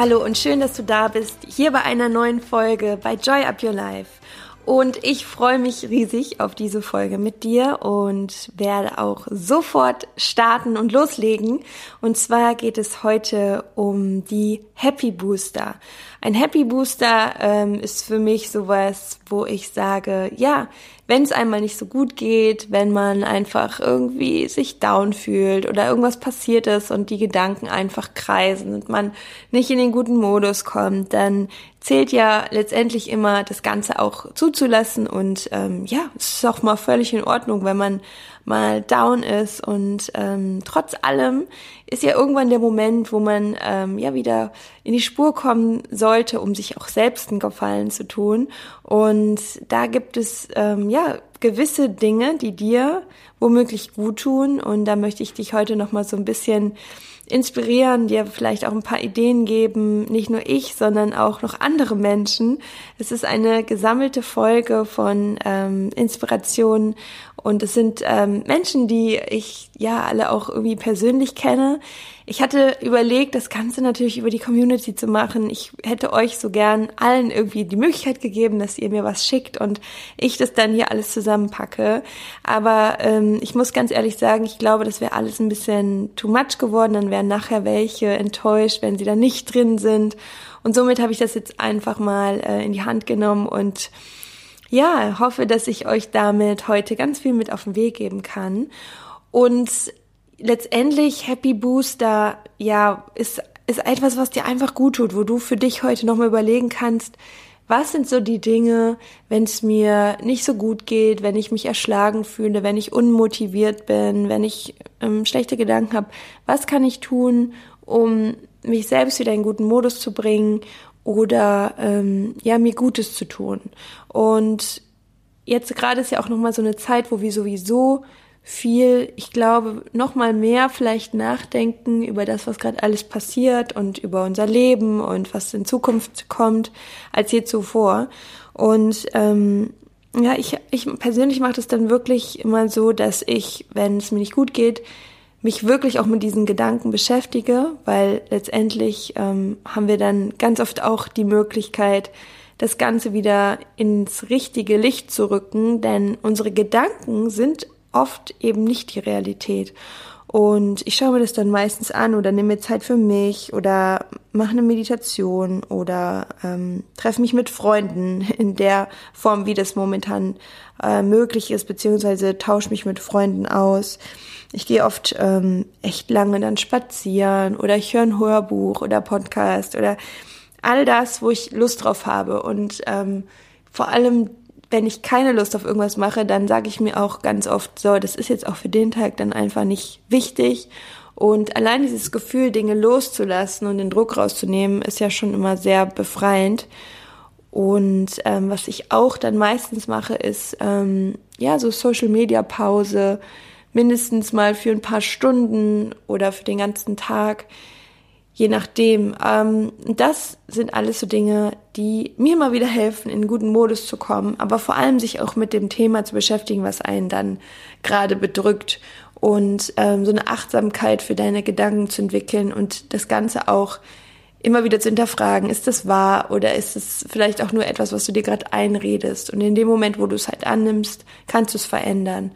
Hallo und schön, dass du da bist, hier bei einer neuen Folge bei Joy Up Your Life. Und ich freue mich riesig auf diese Folge mit dir und werde auch sofort starten und loslegen. Und zwar geht es heute um die Happy Booster. Ein Happy Booster ähm, ist für mich sowas, wo ich sage, ja, wenn es einmal nicht so gut geht, wenn man einfach irgendwie sich down fühlt oder irgendwas passiert ist und die Gedanken einfach kreisen und man nicht in den guten Modus kommt, dann zählt ja letztendlich immer das Ganze auch zuzulassen und ähm, ja, es ist auch mal völlig in Ordnung, wenn man mal down ist und ähm, trotz allem ist ja irgendwann der Moment, wo man ähm, ja wieder in die Spur kommen sollte, um sich auch selbst einen Gefallen zu tun. Und da gibt es ähm, ja gewisse Dinge, die dir womöglich gut tun. Und da möchte ich dich heute noch mal so ein bisschen inspirieren, dir vielleicht auch ein paar Ideen geben, nicht nur ich, sondern auch noch andere Menschen. Es ist eine gesammelte Folge von ähm, Inspirationen und es sind ähm, Menschen, die ich ja alle auch irgendwie persönlich kenne. Ich hatte überlegt, das Ganze natürlich über die Community zu machen. Ich hätte euch so gern allen irgendwie die Möglichkeit gegeben, dass ihr mir was schickt und ich das dann hier alles zusammenpacke. Aber ähm, ich muss ganz ehrlich sagen, ich glaube, das wäre alles ein bisschen too much geworden. Dann wären nachher welche enttäuscht, wenn sie da nicht drin sind. Und somit habe ich das jetzt einfach mal äh, in die Hand genommen und ja, hoffe, dass ich euch damit heute ganz viel mit auf den Weg geben kann. Und letztendlich Happy Booster, ja, ist, ist etwas, was dir einfach gut tut, wo du für dich heute nochmal überlegen kannst, was sind so die Dinge, wenn es mir nicht so gut geht, wenn ich mich erschlagen fühle, wenn ich unmotiviert bin, wenn ich ähm, schlechte Gedanken habe, was kann ich tun, um mich selbst wieder in guten Modus zu bringen oder ähm, ja mir Gutes zu tun. Und jetzt gerade ist ja auch noch mal so eine Zeit, wo wir sowieso viel, ich glaube, noch mal mehr vielleicht nachdenken über das, was gerade alles passiert und über unser Leben und was in Zukunft kommt, als je zuvor. Und ähm, ja, ich, ich persönlich mache das dann wirklich immer so, dass ich, wenn es mir nicht gut geht, mich wirklich auch mit diesen Gedanken beschäftige, weil letztendlich ähm, haben wir dann ganz oft auch die Möglichkeit, das Ganze wieder ins richtige Licht zu rücken, denn unsere Gedanken sind oft eben nicht die Realität. Und ich schaue mir das dann meistens an oder nehme mir Zeit für mich oder mache eine Meditation oder ähm, treffe mich mit Freunden in der Form, wie das momentan äh, möglich ist, beziehungsweise tausche mich mit Freunden aus. Ich gehe oft ähm, echt lange dann spazieren oder ich höre ein Hörbuch oder Podcast oder all das, wo ich Lust drauf habe. Und ähm, vor allem, wenn ich keine Lust auf irgendwas mache, dann sage ich mir auch ganz oft so, das ist jetzt auch für den Tag dann einfach nicht wichtig. Und allein dieses Gefühl, Dinge loszulassen und den Druck rauszunehmen, ist ja schon immer sehr befreiend. Und ähm, was ich auch dann meistens mache, ist ähm, ja so Social Media Pause, mindestens mal für ein paar Stunden oder für den ganzen Tag, je nachdem. Ähm, das sind alles so Dinge, die mir mal wieder helfen, in guten Modus zu kommen, aber vor allem sich auch mit dem Thema zu beschäftigen, was einen dann gerade bedrückt und ähm, so eine Achtsamkeit für deine Gedanken zu entwickeln und das Ganze auch immer wieder zu hinterfragen, ist das wahr oder ist es vielleicht auch nur etwas, was du dir gerade einredest? Und in dem Moment, wo du es halt annimmst, kannst du es verändern.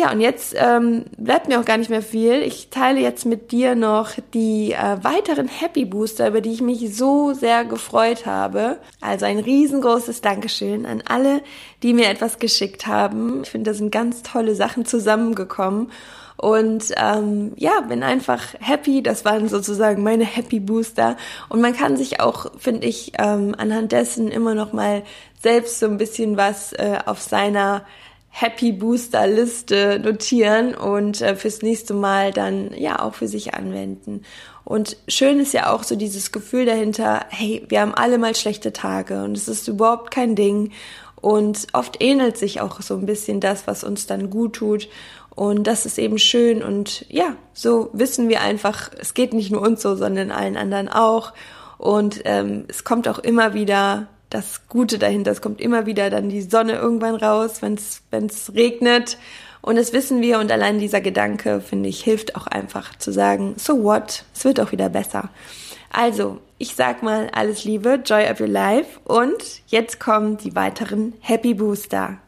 Ja, und jetzt ähm, bleibt mir auch gar nicht mehr viel. Ich teile jetzt mit dir noch die äh, weiteren Happy Booster, über die ich mich so sehr gefreut habe. Also ein riesengroßes Dankeschön an alle, die mir etwas geschickt haben. Ich finde, da sind ganz tolle Sachen zusammengekommen. Und ähm, ja, bin einfach happy. Das waren sozusagen meine Happy Booster. Und man kann sich auch, finde ich, ähm, anhand dessen immer noch mal selbst so ein bisschen was äh, auf seiner Happy Booster Liste notieren und äh, fürs nächste Mal dann ja auch für sich anwenden. Und schön ist ja auch so dieses Gefühl dahinter, hey, wir haben alle mal schlechte Tage und es ist überhaupt kein Ding. Und oft ähnelt sich auch so ein bisschen das, was uns dann gut tut. Und das ist eben schön. Und ja, so wissen wir einfach, es geht nicht nur uns so, sondern allen anderen auch. Und ähm, es kommt auch immer wieder das Gute dahinter. Es kommt immer wieder dann die Sonne irgendwann raus, wenn es regnet. Und das wissen wir und allein dieser Gedanke, finde ich, hilft auch einfach zu sagen, so what, es wird auch wieder besser. Also, ich sag mal alles Liebe, Joy of Your Life und jetzt kommen die weiteren Happy Booster.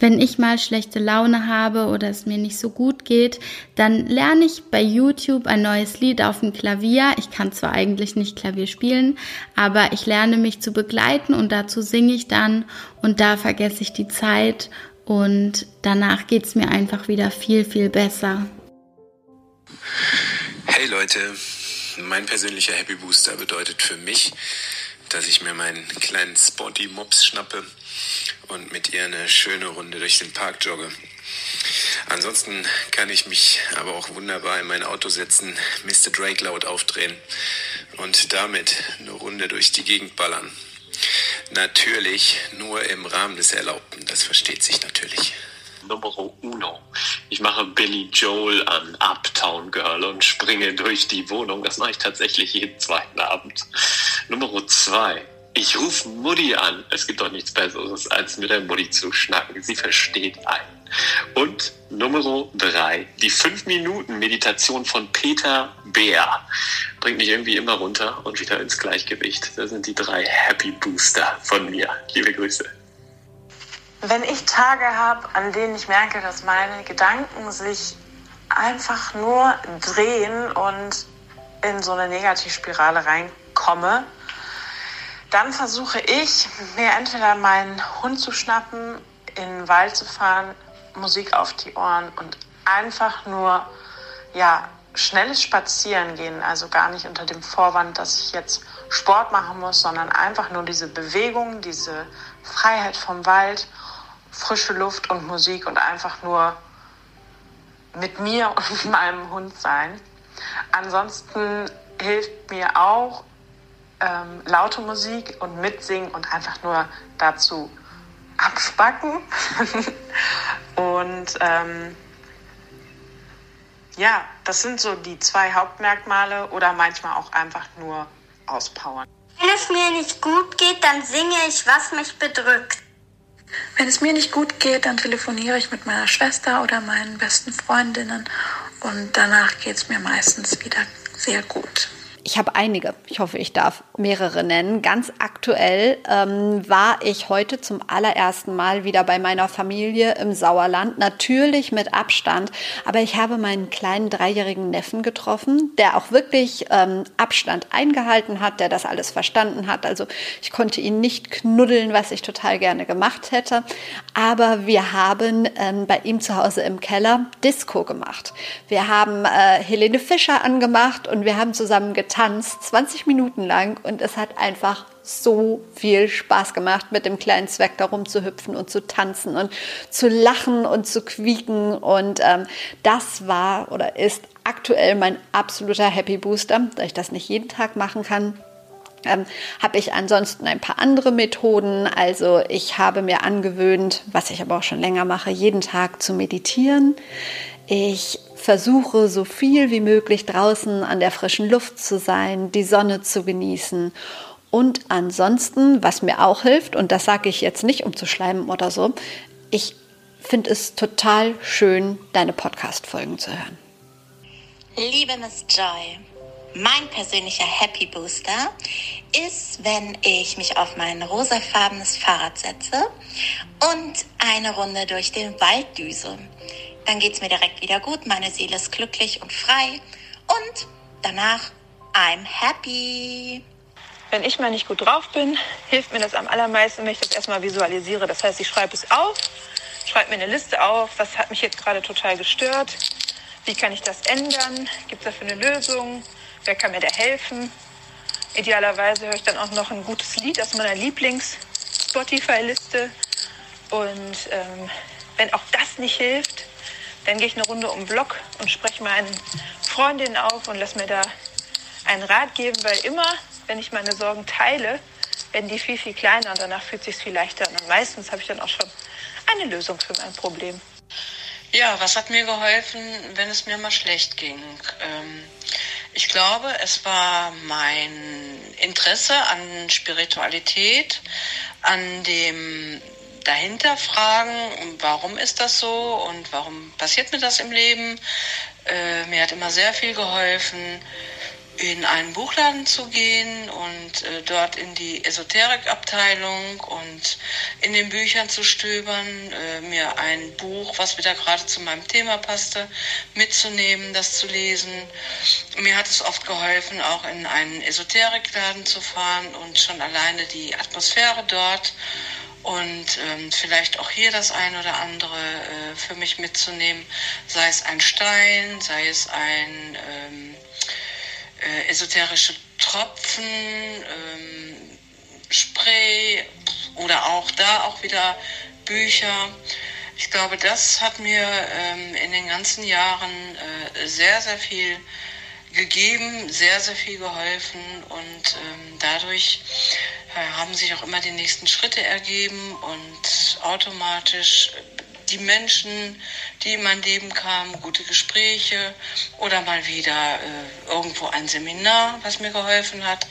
Wenn ich mal schlechte Laune habe oder es mir nicht so gut geht, dann lerne ich bei YouTube ein neues Lied auf dem Klavier. Ich kann zwar eigentlich nicht Klavier spielen, aber ich lerne mich zu begleiten und dazu singe ich dann und da vergesse ich die Zeit und danach geht es mir einfach wieder viel, viel besser. Hey Leute, mein persönlicher Happy Booster bedeutet für mich, dass ich mir meinen kleinen Sporty Mops schnappe und mit ihr eine schöne Runde durch den Park jogge. Ansonsten kann ich mich aber auch wunderbar in mein Auto setzen, Mr. Drake laut aufdrehen und damit eine Runde durch die Gegend ballern. Natürlich nur im Rahmen des Erlaubten, das versteht sich natürlich. Numero uno. Ich mache Billy Joel an Uptown Girl und springe durch die Wohnung. Das mache ich tatsächlich jeden zweiten Abend. Numero zwei. Ich rufe Mutti an. Es gibt doch nichts Besseres, als mit der Mutti zu schnacken. Sie versteht einen. Und Nummer drei, die 5-Minuten-Meditation von Peter Bär bringt mich irgendwie immer runter und wieder ins Gleichgewicht. Das sind die drei Happy Booster von mir. Liebe Grüße. Wenn ich Tage habe, an denen ich merke, dass meine Gedanken sich einfach nur drehen und in so eine Negativspirale reinkomme, dann versuche ich, mir entweder meinen Hund zu schnappen, in den Wald zu fahren, Musik auf die Ohren und einfach nur, ja, schnelles Spazieren gehen, also gar nicht unter dem Vorwand, dass ich jetzt Sport machen muss, sondern einfach nur diese Bewegung, diese Freiheit vom Wald, frische Luft und Musik und einfach nur mit mir und meinem Hund sein. Ansonsten hilft mir auch ähm, laute Musik und mitsingen und einfach nur dazu abspacken. und ähm, ja, das sind so die zwei Hauptmerkmale oder manchmal auch einfach nur auspowern. Wenn es mir nicht gut geht, dann singe ich, was mich bedrückt. Wenn es mir nicht gut geht, dann telefoniere ich mit meiner Schwester oder meinen besten Freundinnen und danach geht es mir meistens wieder sehr gut. Ich habe einige. Ich hoffe, ich darf mehrere nennen. Ganz aktuell ähm, war ich heute zum allerersten Mal wieder bei meiner Familie im Sauerland. Natürlich mit Abstand, aber ich habe meinen kleinen dreijährigen Neffen getroffen, der auch wirklich ähm, Abstand eingehalten hat, der das alles verstanden hat. Also ich konnte ihn nicht knuddeln, was ich total gerne gemacht hätte. Aber wir haben ähm, bei ihm zu Hause im Keller Disco gemacht. Wir haben äh, Helene Fischer angemacht und wir haben zusammen getan getanzt, 20 Minuten lang und es hat einfach so viel Spaß gemacht, mit dem kleinen Zweck da rumzuhüpfen und zu tanzen und zu lachen und zu quieken. Und ähm, das war oder ist aktuell mein absoluter Happy Booster, da ich das nicht jeden Tag machen kann. Ähm, habe ich ansonsten ein paar andere Methoden. Also ich habe mir angewöhnt, was ich aber auch schon länger mache, jeden Tag zu meditieren. Ich versuche so viel wie möglich draußen an der frischen Luft zu sein, die Sonne zu genießen. Und ansonsten, was mir auch hilft, und das sage ich jetzt nicht, um zu schleimen oder so, ich finde es total schön, deine Podcast-Folgen zu hören. Liebe Miss Joy, mein persönlicher Happy Booster ist, wenn ich mich auf mein rosafarbenes Fahrrad setze und eine Runde durch den Wald düse dann geht es mir direkt wieder gut, meine Seele ist glücklich und frei und danach I'm happy. Wenn ich mal nicht gut drauf bin, hilft mir das am allermeisten, wenn ich das erstmal visualisiere. Das heißt, ich schreibe es auf, schreibe mir eine Liste auf, was hat mich jetzt gerade total gestört, wie kann ich das ändern, gibt es dafür eine Lösung, wer kann mir da helfen. Idealerweise höre ich dann auch noch ein gutes Lied aus meiner Lieblings-Spotify-Liste Und ähm, wenn auch das nicht hilft, dann gehe ich eine Runde um den Block und spreche meinen Freundinnen auf und lasse mir da einen Rat geben, weil immer, wenn ich meine Sorgen teile, werden die viel, viel kleiner und danach fühlt es sich viel leichter an. Und meistens habe ich dann auch schon eine Lösung für mein Problem. Ja, was hat mir geholfen, wenn es mir mal schlecht ging? Ähm, ich glaube, es war mein Interesse an Spiritualität, an dem dahinterfragen, warum ist das so und warum passiert mir das im Leben. Äh, mir hat immer sehr viel geholfen, in einen Buchladen zu gehen und äh, dort in die Esoterikabteilung und in den Büchern zu stöbern, äh, mir ein Buch, was wieder gerade zu meinem Thema passte, mitzunehmen, das zu lesen. Mir hat es oft geholfen, auch in einen Esoterikladen zu fahren und schon alleine die Atmosphäre dort und ähm, vielleicht auch hier das ein oder andere äh, für mich mitzunehmen, sei es ein Stein, sei es ein ähm, äh, esoterische Tropfen, ähm, Spray oder auch da auch wieder Bücher. Ich glaube, das hat mir ähm, in den ganzen Jahren äh, sehr, sehr viel gegeben, sehr, sehr viel geholfen und ähm, dadurch äh, haben sich auch immer die nächsten Schritte ergeben und automatisch die Menschen, die in mein Leben kamen, gute Gespräche oder mal wieder äh, irgendwo ein Seminar, was mir geholfen hat.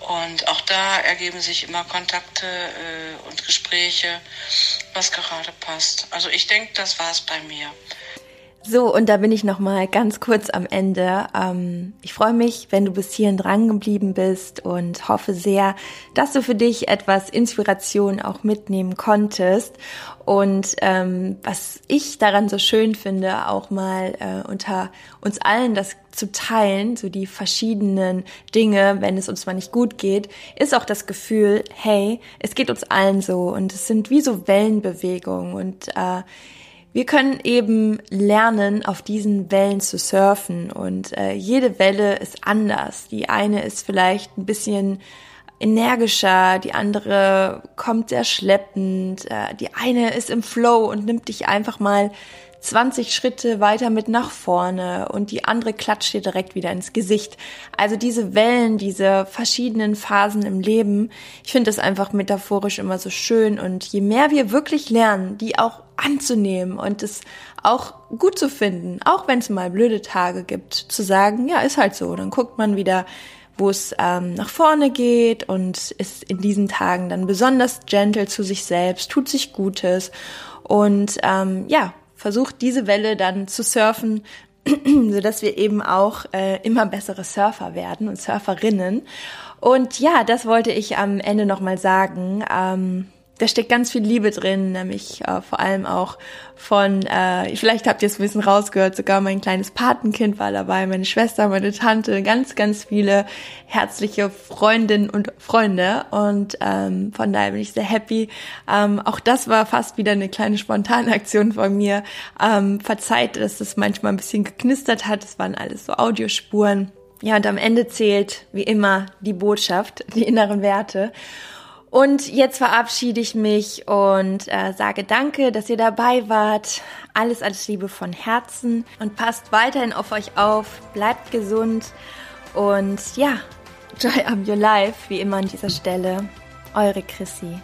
Und auch da ergeben sich immer Kontakte äh, und Gespräche, was gerade passt. Also ich denke, das war es bei mir. So, und da bin ich noch mal ganz kurz am Ende. Ähm, ich freue mich, wenn du bis hierhin dran geblieben bist und hoffe sehr, dass du für dich etwas Inspiration auch mitnehmen konntest. Und ähm, was ich daran so schön finde, auch mal äh, unter uns allen das zu teilen, so die verschiedenen Dinge, wenn es uns mal nicht gut geht, ist auch das Gefühl, hey, es geht uns allen so und es sind wie so Wellenbewegungen und äh, wir können eben lernen, auf diesen Wellen zu surfen und äh, jede Welle ist anders. Die eine ist vielleicht ein bisschen energischer, die andere kommt sehr schleppend, äh, die eine ist im Flow und nimmt dich einfach mal 20 Schritte weiter mit nach vorne und die andere klatscht dir direkt wieder ins Gesicht. Also diese Wellen, diese verschiedenen Phasen im Leben, ich finde das einfach metaphorisch immer so schön und je mehr wir wirklich lernen, die auch anzunehmen und es auch gut zu finden, auch wenn es mal blöde Tage gibt, zu sagen, ja, ist halt so, dann guckt man wieder, wo es ähm, nach vorne geht und ist in diesen Tagen dann besonders gentle zu sich selbst, tut sich Gutes und ähm, ja, versucht diese Welle dann zu surfen, so dass wir eben auch äh, immer bessere Surfer werden und Surferinnen. Und ja, das wollte ich am Ende nochmal sagen. Ähm, da steckt ganz viel Liebe drin, nämlich äh, vor allem auch von, äh, vielleicht habt ihr es ein bisschen rausgehört, sogar mein kleines Patenkind war dabei, meine Schwester, meine Tante, ganz, ganz viele herzliche Freundinnen und Freunde und ähm, von daher bin ich sehr happy. Ähm, auch das war fast wieder eine kleine spontane Aktion von mir. Ähm, verzeiht, dass das manchmal ein bisschen geknistert hat, es waren alles so Audiospuren. Ja, und am Ende zählt, wie immer, die Botschaft, die inneren Werte. Und jetzt verabschiede ich mich und äh, sage danke, dass ihr dabei wart. Alles, alles Liebe von Herzen und passt weiterhin auf euch auf, bleibt gesund und ja, joy up your life, wie immer an dieser Stelle. Eure Chrissy.